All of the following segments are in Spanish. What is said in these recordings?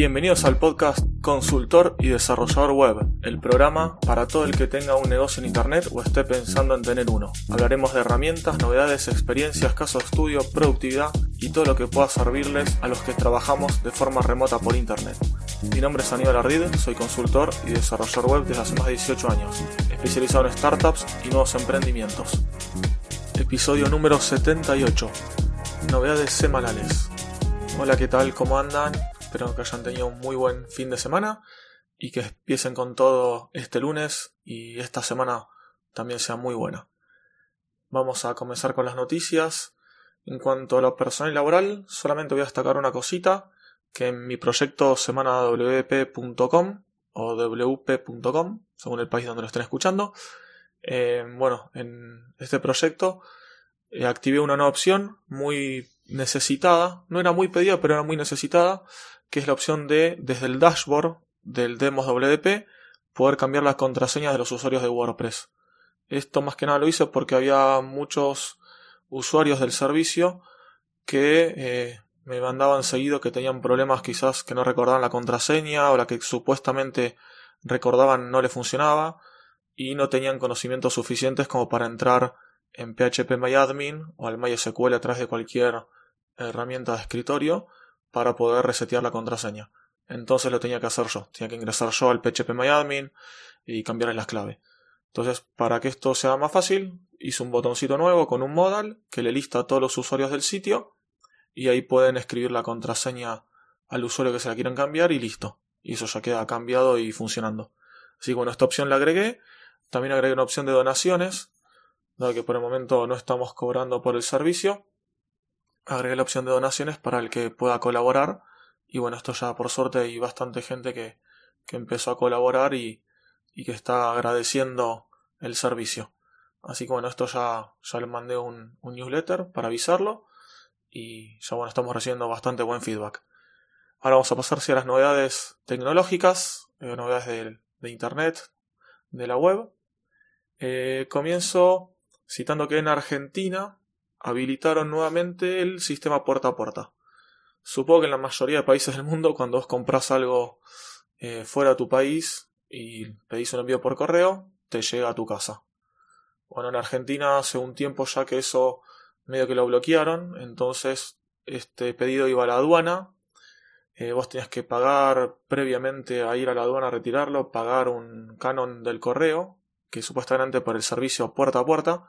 Bienvenidos al podcast Consultor y Desarrollador Web, el programa para todo el que tenga un negocio en Internet o esté pensando en tener uno. Hablaremos de herramientas, novedades, experiencias, casos de estudio, productividad y todo lo que pueda servirles a los que trabajamos de forma remota por Internet. Mi nombre es Aníbal Ardid, soy consultor y desarrollador web desde hace más de 18 años, especializado en startups y nuevos emprendimientos. Episodio número 78. Novedades semanales. Hola, ¿qué tal? ¿Cómo andan? Espero que hayan tenido un muy buen fin de semana y que empiecen con todo este lunes y esta semana también sea muy buena. Vamos a comenzar con las noticias. En cuanto a lo personal y laboral, solamente voy a destacar una cosita que en mi proyecto semanawp.com o wp.com, según el país donde lo estén escuchando, eh, bueno, en este proyecto eh, activé una nueva opción muy necesitada, no era muy pedida, pero era muy necesitada, que es la opción de, desde el dashboard del Demos WP, poder cambiar las contraseñas de los usuarios de WordPress. Esto más que nada lo hice porque había muchos usuarios del servicio que eh, me mandaban seguido que tenían problemas quizás que no recordaban la contraseña o la que supuestamente recordaban no le funcionaba y no tenían conocimientos suficientes como para entrar en phpMyAdmin o al MySQL a través de cualquier herramienta de escritorio para poder resetear la contraseña. Entonces lo tenía que hacer yo. Tenía que ingresar yo al phpMyAdmin y cambiarle las claves. Entonces, para que esto sea más fácil, hice un botoncito nuevo con un modal que le lista a todos los usuarios del sitio y ahí pueden escribir la contraseña al usuario que se la quieran cambiar y listo. Y eso ya queda cambiado y funcionando. Así que bueno, esta opción la agregué. También agregué una opción de donaciones, dado que por el momento no estamos cobrando por el servicio agregué la opción de donaciones para el que pueda colaborar. Y bueno, esto ya por suerte hay bastante gente que, que empezó a colaborar y, y, que está agradeciendo el servicio. Así que bueno, esto ya, ya le mandé un, un newsletter para avisarlo. Y ya bueno, estamos recibiendo bastante buen feedback. Ahora vamos a pasar a las novedades tecnológicas, eh, novedades de, de, Internet, de la web. Eh, comienzo citando que en Argentina habilitaron nuevamente el sistema puerta a puerta. Supongo que en la mayoría de países del mundo, cuando vos compras algo eh, fuera de tu país y pedís un envío por correo, te llega a tu casa. Bueno, en Argentina hace un tiempo ya que eso medio que lo bloquearon, entonces este pedido iba a la aduana, eh, vos tenías que pagar previamente a ir a la aduana a retirarlo, pagar un canon del correo, que supuestamente por el servicio puerta a puerta,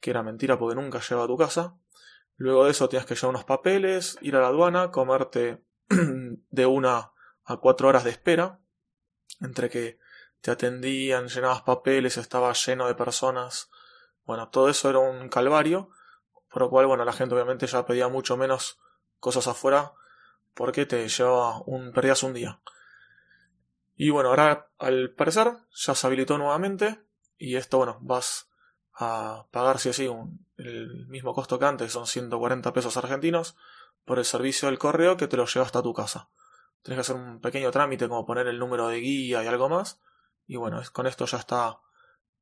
que era mentira porque nunca llegaba a tu casa. Luego de eso tenías que llevar unos papeles, ir a la aduana, comerte de una a cuatro horas de espera, entre que te atendían, llenabas papeles, estaba lleno de personas. Bueno, todo eso era un calvario, por lo cual, bueno, la gente obviamente ya pedía mucho menos cosas afuera porque te llevaba un, perdías un día. Y bueno, ahora al parecer ya se habilitó nuevamente y esto, bueno, vas a pagar si así un, el mismo costo que antes, son 140 pesos argentinos, por el servicio del correo que te lo lleva hasta tu casa. Tienes que hacer un pequeño trámite como poner el número de guía y algo más. Y bueno, con esto ya está,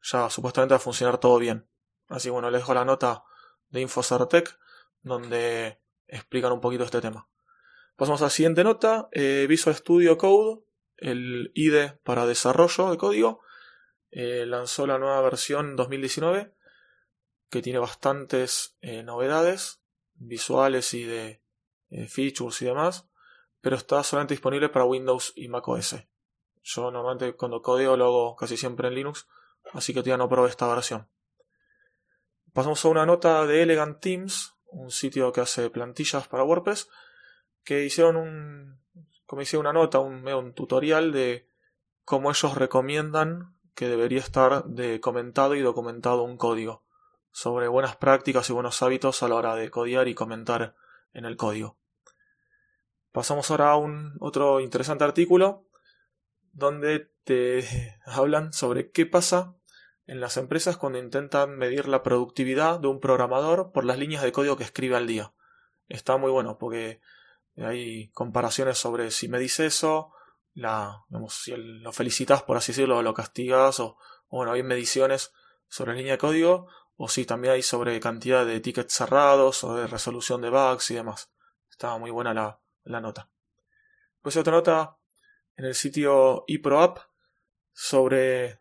ya supuestamente va a funcionar todo bien. Así bueno, les dejo la nota de Infocertec donde explican un poquito este tema. Pasamos a la siguiente nota, eh, Visual Studio Code, el IDE para desarrollo de código, eh, lanzó la nueva versión 2019 que tiene bastantes eh, novedades visuales y de eh, features y demás, pero está solamente disponible para Windows y macOS. Yo normalmente cuando codeo lo hago casi siempre en Linux, así que todavía no probé esta versión. Pasamos a una nota de Elegant Teams, un sitio que hace plantillas para WordPress, que hicieron un, como hicieron una nota, un tutorial de cómo ellos recomiendan que debería estar de comentado y documentado un código sobre buenas prácticas y buenos hábitos a la hora de codiar y comentar en el código. Pasamos ahora a un otro interesante artículo donde te hablan sobre qué pasa en las empresas cuando intentan medir la productividad de un programador por las líneas de código que escribe al día. Está muy bueno porque hay comparaciones sobre si me dice eso, la, si lo felicitas, por así decirlo, lo castigas, o, bueno, hay mediciones sobre línea de código, o si también hay sobre cantidad de tickets cerrados, o de resolución de bugs y demás. Estaba muy buena la, la nota. Pues otra nota en el sitio eProApp sobre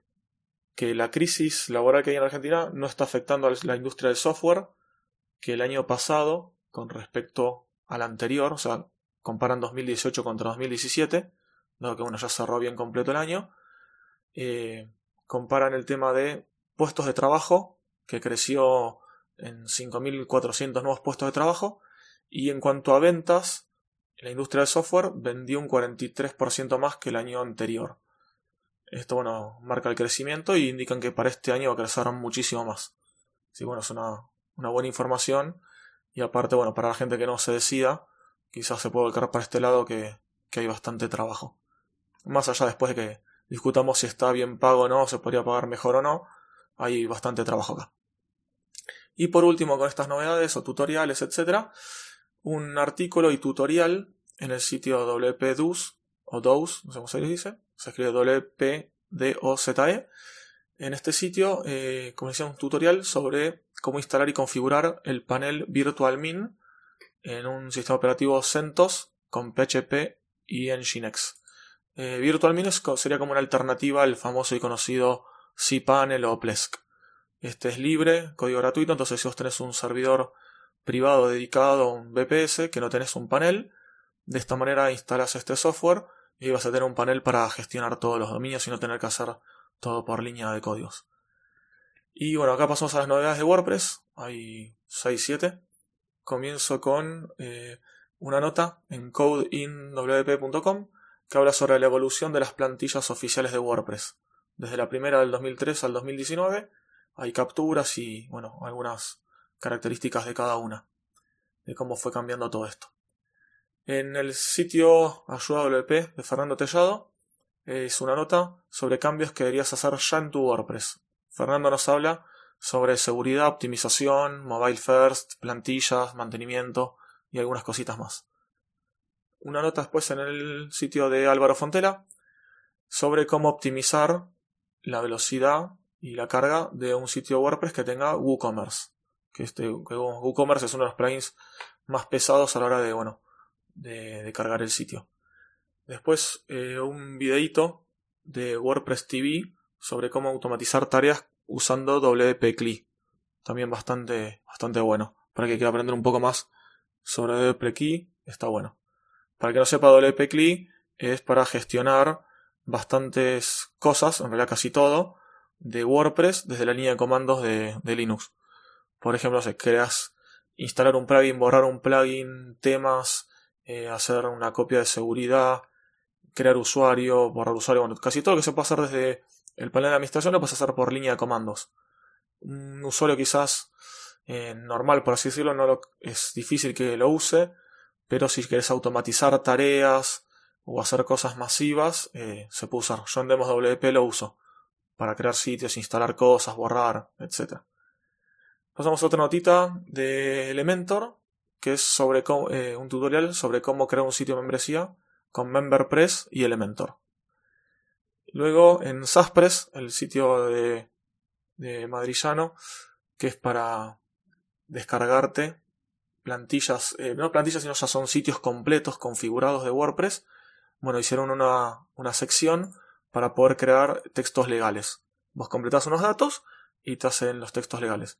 que la crisis laboral que hay en Argentina no está afectando a la industria del software, que el año pasado, con respecto al anterior, o sea, comparan 2018 contra 2017, dado que uno ya cerró bien completo el año, eh, comparan el tema de puestos de trabajo, que creció en 5.400 nuevos puestos de trabajo, y en cuanto a ventas, la industria del software vendió un 43% más que el año anterior. Esto, bueno, marca el crecimiento y indican que para este año va a crecer muchísimo más. Sí, bueno, es una, buena información. Y aparte, bueno, para la gente que no se decida, quizás se puede volcar para este lado que, que hay bastante trabajo. Más allá después de que discutamos si está bien pago o no, se podría pagar mejor o no, hay bastante trabajo acá. Y por último, con estas novedades o tutoriales, etc., un artículo y tutorial en el sitio WPDUS o DOUS, no sé cómo se les dice, se escribe WPDOZE. En este sitio, eh, como decía, un tutorial sobre cómo instalar y configurar el panel VirtualMin en un sistema operativo CentOS con PHP y Nginx. Eh, VirtualMin sería como una alternativa al famoso y conocido cPanel o Plesk. Este es libre, código gratuito, entonces si vos tenés un servidor privado dedicado a un VPS que no tenés un panel, de esta manera instalas este software y vas a tener un panel para gestionar todos los dominios y no tener que hacer todo por línea de códigos. Y bueno, acá pasamos a las novedades de WordPress. Hay 6-7. Comienzo con eh, una nota en codeinwp.com que habla sobre la evolución de las plantillas oficiales de WordPress. Desde la primera del 2003 al 2019 hay capturas y, bueno, algunas características de cada una, de cómo fue cambiando todo esto. En el sitio Ayuda de Fernando Tellado es una nota sobre cambios que deberías hacer ya en tu WordPress. Fernando nos habla sobre seguridad, optimización, mobile first, plantillas, mantenimiento y algunas cositas más. Una nota después en el sitio de Álvaro Fontela sobre cómo optimizar la velocidad y la carga de un sitio WordPress que tenga WooCommerce. Que, este, WooCommerce es uno de los plugins más pesados a la hora de, bueno, de, cargar el sitio. Después eh, un videito de WordPress TV sobre cómo automatizar tareas usando WP También bastante, bastante bueno. Para que quiera aprender un poco más sobre WP está bueno. Para que no sepa, WP es para gestionar bastantes cosas, en realidad casi todo, de WordPress desde la línea de comandos de, Linux. Por ejemplo, si creas instalar un plugin, borrar un plugin, temas, eh, hacer una copia de seguridad, crear usuario, borrar usuario, bueno, casi todo lo que se puede hacer desde el panel de administración lo puedes hacer por línea de comandos. Un usuario quizás eh, normal, por así decirlo, no es difícil que lo use, pero si quieres automatizar tareas o hacer cosas masivas, eh, se puede usar. Yo en Demos WP lo uso para crear sitios, instalar cosas, borrar, etc. Pasamos a otra notita de Elementor, que es sobre eh, un tutorial sobre cómo crear un sitio de membresía con MemberPress y Elementor. Luego en Saspress, el sitio de, de Madrillano, que es para descargarte plantillas, eh, no plantillas, sino ya son sitios completos configurados de WordPress. Bueno, hicieron una, una sección para poder crear textos legales. Vos completás unos datos y te hacen los textos legales.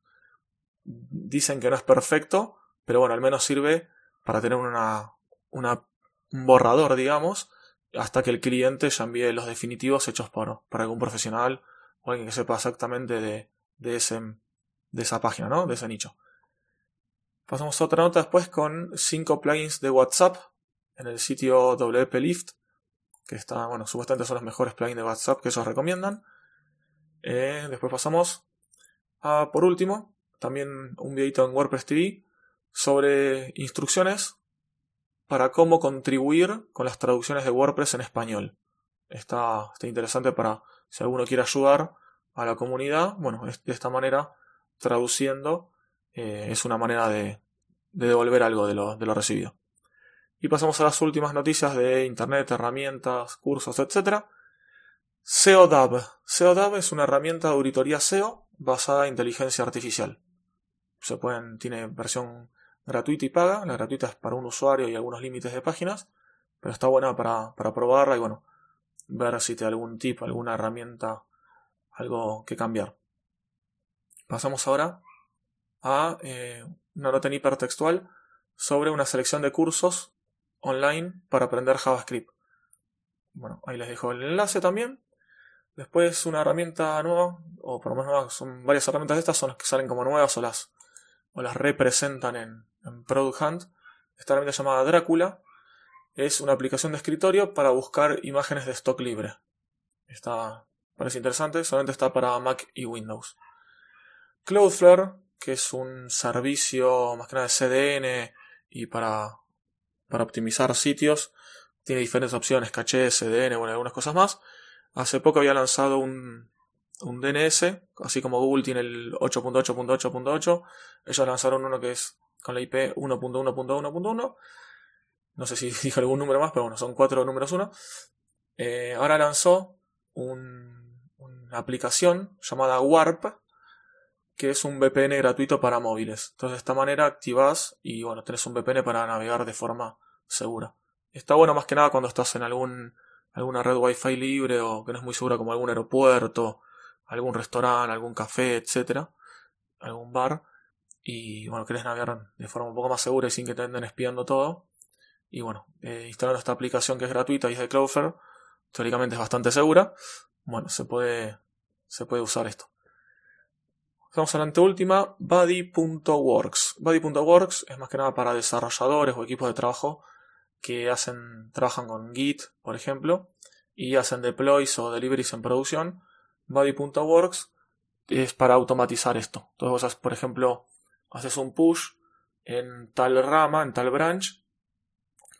Dicen que no es perfecto, pero bueno, al menos sirve para tener una, una, un borrador, digamos, hasta que el cliente ya envíe los definitivos hechos por, algún profesional o alguien que sepa exactamente de, de, ese, de esa página, ¿no? De ese nicho. Pasamos a otra nota después con 5 plugins de WhatsApp en el sitio WP Lift, que está, bueno, supuestamente son los mejores plugins de WhatsApp que ellos recomiendan. Eh, después pasamos a, por último, también un videito en WordPress TV sobre instrucciones para cómo contribuir con las traducciones de WordPress en español. Está, está interesante para si alguno quiere ayudar a la comunidad. Bueno, de esta manera, traduciendo, eh, es una manera de, devolver algo de lo, de lo, recibido. Y pasamos a las últimas noticias de Internet, herramientas, cursos, etc. SEODAB. SEODAB es una herramienta de auditoría SEO basada en inteligencia artificial. Se pueden, tiene versión gratuita y paga. La gratuita es para un usuario y algunos límites de páginas, pero está buena para, para probarla y bueno, ver si te da algún tip, alguna herramienta, algo que cambiar. Pasamos ahora a eh, una nota en hipertextual sobre una selección de cursos online para aprender JavaScript. Bueno, ahí les dejo el enlace también. Después una herramienta nueva, o por lo menos son varias herramientas de estas, son las que salen como nuevas o las, o las representan en, en Product Hunt. Esta herramienta llamada Drácula es una aplicación de escritorio para buscar imágenes de stock libre. Está, parece interesante, solamente está para Mac y Windows. Cloudflare, que es un servicio más que nada de CDN y para, para optimizar sitios, tiene diferentes opciones, caché, CDN, bueno, algunas cosas más. Hace poco había lanzado un, un DNS, así como Google tiene el 8.8.8.8, ellos lanzaron uno que es con la IP 1.1.1.1 no sé si dijo algún número más, pero bueno, son cuatro números uno. Eh, ahora lanzó una aplicación llamada Warp, que es un VPN gratuito para móviles. Entonces de esta manera activas y bueno, tenés un VPN para navegar de forma segura. Está bueno más que nada cuando estás en algún, alguna red wifi libre o que no es muy segura como algún aeropuerto, algún restaurante, algún café, etcétera, algún bar. Y bueno, querés navegar de forma un poco más segura y sin que te anden espiando todo y bueno, eh, instalando esta aplicación que es gratuita y es de Cloudflare, teóricamente es bastante segura. Bueno, se puede, se puede usar esto. Vamos a la anteúltima, Buddy.works. Buddy.works es más que nada para desarrolladores o equipos de trabajo que hacen, trabajan con Git, por ejemplo, y hacen deploys o deliveries en producción. Buddy.works es para automatizar esto. Entonces vos, por ejemplo, haces un push en tal rama, en tal branch,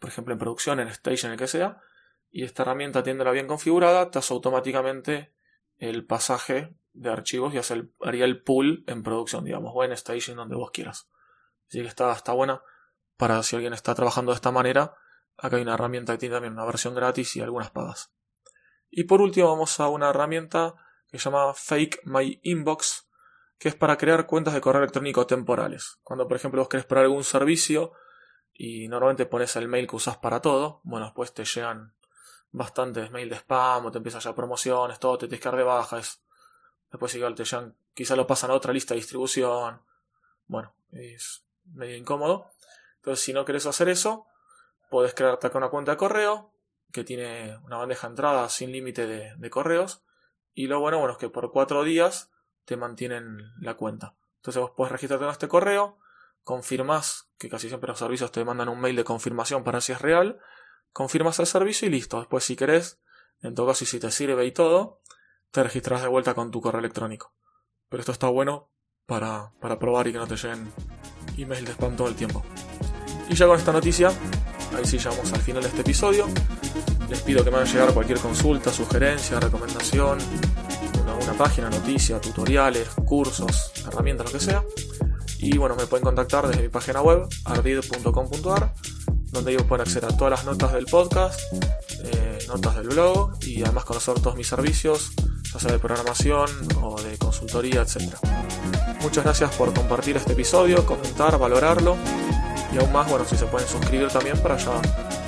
por ejemplo en producción, en stage, en el que sea, y esta herramienta tiéndola bien configurada, te hace automáticamente el pasaje de archivos y hace haría el pull en producción, digamos, o en staging donde vos quieras. Así que está, está buena para si alguien está trabajando de esta manera. Acá hay una herramienta que tiene también una versión gratis y algunas pagas. Y por último vamos a una herramienta que se llama Fake My Inbox, que es para crear cuentas de correo electrónico temporales. Cuando por ejemplo vos querés para algún servicio y normalmente pones el mail que usas para todo, bueno, después te llegan bastantes mails de spam o te empiezan ya promociones, todo, te tienes que dar de baja, después te llegan, quizá lo pasan a otra lista de distribución, bueno, es medio incómodo. Entonces, si no querés hacer eso, puedes crearte acá una cuenta de correo que tiene una bandeja de entrada sin límite de, correos y lo bueno, bueno es que por cuatro días te mantienen la cuenta. Entonces vos puedes registrarte en este correo, confirmas, que casi siempre los servicios te mandan un mail de confirmación para si es real, confirmas el servicio y listo. Después si querés, en todo caso y si te sirve y todo, te registras de vuelta con tu correo electrónico. Pero esto está bueno para, para probar y que no te lleguen emails de spam todo el tiempo. Y ya con esta noticia, ahí sí llegamos al final de este episodio. Les pido que me hagan llegar cualquier consulta, sugerencia, recomendación, una, página, noticia, tutoriales, cursos, herramientas, lo que sea y bueno, me pueden contactar desde mi página web, ardid.com.ar, donde ellos pueden acceder a todas las notas del podcast, eh, notas del blog y además conocer todos mis servicios, ya sea de programación o de consultoría, etc. Muchas gracias por compartir este episodio, comentar, valorarlo y aún más, bueno, si se pueden suscribir también para ya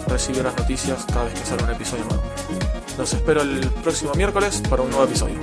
recibir las noticias cada vez que sale un episodio nuevo. Los espero el próximo miércoles para un nuevo episodio.